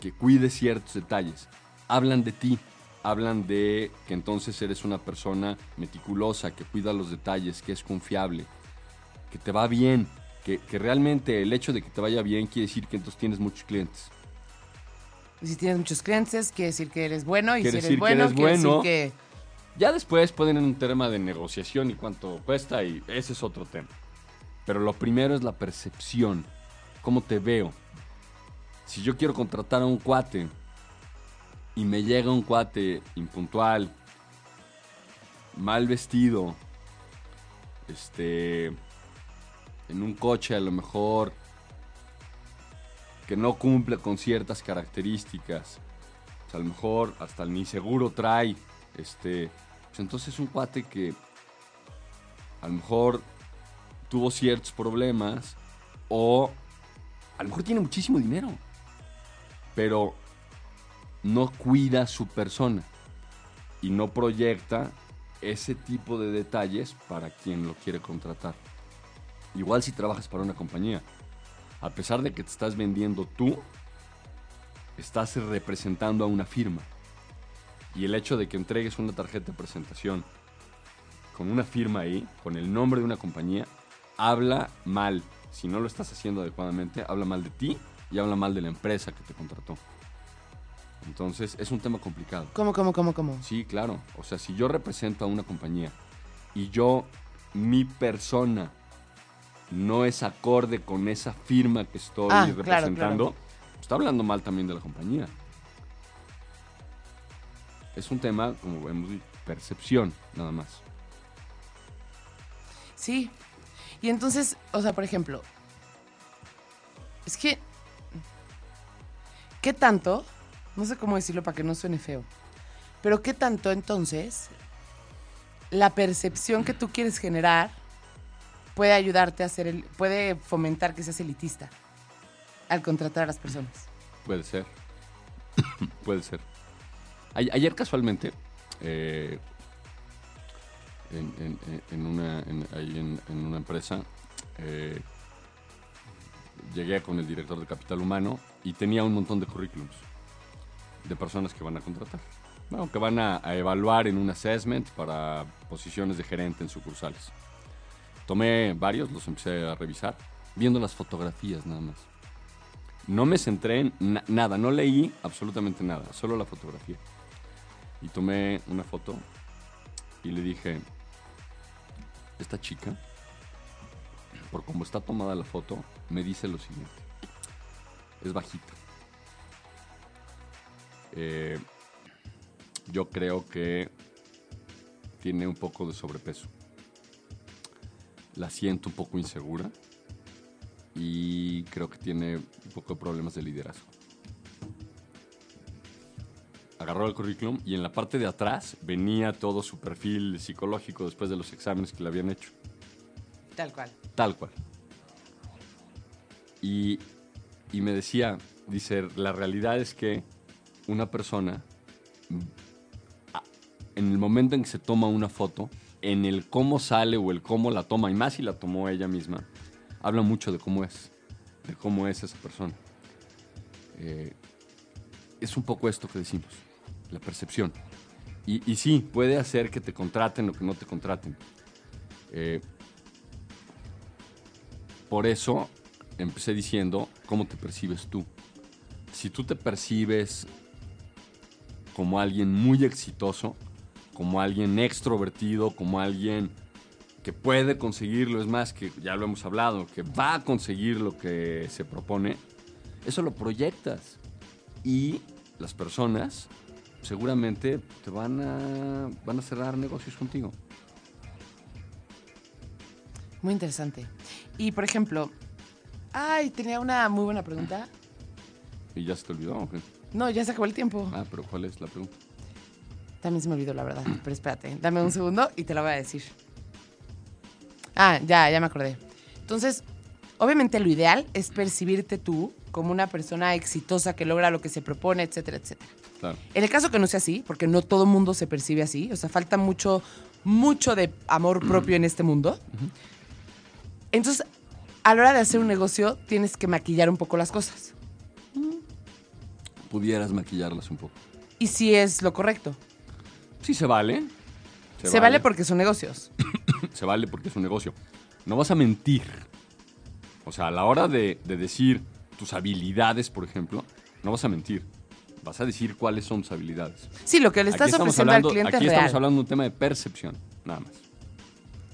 que cuide ciertos detalles. Hablan de ti, hablan de que entonces eres una persona meticulosa, que cuida los detalles, que es confiable, que te va bien, que, que realmente el hecho de que te vaya bien quiere decir que entonces tienes muchos clientes. Y si tienes muchos clientes, quiere decir que eres bueno. Y si eres decir que bueno, eres quiere decir bueno. que... Ya después pueden en un tema de negociación y cuánto cuesta y ese es otro tema. Pero lo primero es la percepción, cómo te veo. Si yo quiero contratar a un cuate y me llega un cuate impuntual, mal vestido, este, en un coche a lo mejor que no cumple con ciertas características, pues a lo mejor hasta ni seguro trae, este, pues entonces un cuate que a lo mejor tuvo ciertos problemas o a lo mejor tiene muchísimo dinero, pero no cuida su persona y no proyecta ese tipo de detalles para quien lo quiere contratar. Igual si trabajas para una compañía, a pesar de que te estás vendiendo tú, estás representando a una firma. Y el hecho de que entregues una tarjeta de presentación con una firma ahí, con el nombre de una compañía, habla mal. Si no lo estás haciendo adecuadamente, habla mal de ti y habla mal de la empresa que te contrató. Entonces, es un tema complicado. ¿Cómo, cómo, cómo, cómo? Sí, claro. O sea, si yo represento a una compañía y yo, mi persona, no es acorde con esa firma que estoy Ah, claro, representando, claro. está hablando mal también de la compañía. Es un tema, como vemos, percepción, nada más. Sí. Y entonces, o sea, por ejemplo, es que, ¿qué tanto? No sé cómo decirlo para que no suene feo, pero ¿qué tanto entonces la percepción que tú quieres generar puede ayudarte a ser el, puede fomentar que seas elitista al contratar a las personas? Puede ser. Puede ser. Ayer casualmente, eh, en, una, ahí en una empresa, eh, llegué con el director de capital humano y tenía un montón de currículums de personas que van a contratar. Bueno, que van a, a evaluar en un assessment para posiciones de gerente en sucursales. Tomé varios, los empecé a revisar, viendo las fotografías nada más. No me centré en na- nada, no leí absolutamente nada, solo la fotografía. Y tomé una foto y le dije, esta chica, por cómo está tomada la foto, me dice lo siguiente. Es bajita. Eh, yo creo que tiene un poco de sobrepeso. La siento un poco insegura y creo que tiene un poco de problemas de liderazgo. Agarró el currículum y en la parte de atrás venía todo su perfil psicológico después de los exámenes que le habían hecho. Tal cual. Tal cual. Y, y me decía, dice, la realidad es que una persona, en el momento en que se toma una foto, en el cómo sale o el cómo la toma, y más si la tomó ella misma, habla mucho de cómo es, de cómo es esa persona. Eh, es un poco esto que decimos, la percepción. Y, y sí, puede hacer que te contraten o que no te contraten. Eh, por eso empecé diciendo cómo te percibes tú. Si tú te percibes como alguien muy exitoso, como alguien extrovertido, como alguien que puede conseguirlo, es más, que ya lo hemos hablado, que va a conseguir lo que se propone, eso lo proyectas. Y las personas seguramente te van a, van a cerrar negocios contigo. Muy interesante. Y por ejemplo, ay, tenía una muy buena pregunta. ¿Y ya se te olvidó? o qué? No, ya se acabó el tiempo. Ah, pero ¿cuál es la pregunta? También se me olvidó, la verdad. Pero espérate, dame un segundo y te la voy a decir. Ah, ya, ya me acordé. Entonces, obviamente lo ideal es percibirte tú como una persona exitosa que logra lo que se propone, etcétera, etcétera. Claro. En el caso que no sea así, porque no todo mundo se percibe así, o sea, falta mucho, mucho de amor propio en este mundo. Entonces, a la hora de hacer un negocio, tienes que maquillar un poco las cosas. Pudieras maquillarlas un poco. Y si es lo correcto. Sí, se vale. Se, vale porque son negocios. Se vale porque es un negocio. No vas a mentir. O sea, a la hora de, de decir tus habilidades, por ejemplo, no vas a mentir. Vas a decir cuáles son tus habilidades. Sí, lo que le estás estamos ofreciendo hablando- al cliente Aquí es estamos real. hablando de un tema de percepción, nada más.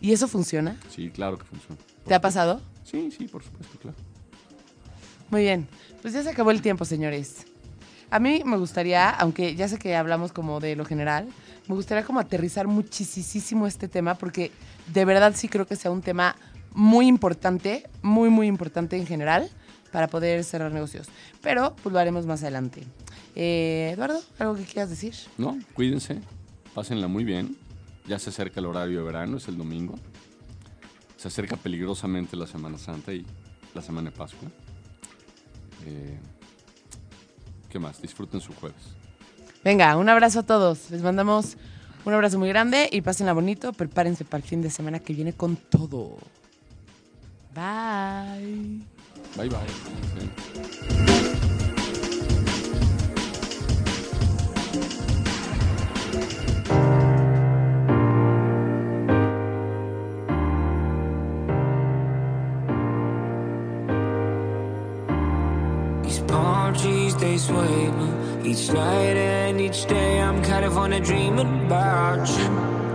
¿Y eso funciona? Sí, claro que funciona. ¿Te ha pasado? Sí, sí, por supuesto, claro. Muy bien. Pues ya se acabó el tiempo, señores. A mí me gustaría, aunque ya sé que hablamos como de lo general, me gustaría como aterrizar muchísimo este tema porque de verdad sí creo que sea un tema muy importante, muy, muy importante en general para poder cerrar negocios. Pero pues lo haremos más adelante. Eh, Eduardo, ¿algo que quieras decir? No, cuídense, pásenla muy bien. Ya se acerca el horario de verano, es el domingo. Se acerca peligrosamente la Semana Santa y la Semana de Pascua. Eh, ¿Qué más? Disfruten su jueves. Venga, un abrazo a todos. Les mandamos un abrazo muy grande y pásenla bonito. Prepárense para el fin de semana que viene con todo. Bye. Bye bye. Sí. Sway each night and each day. I'm kind of on a dream about you.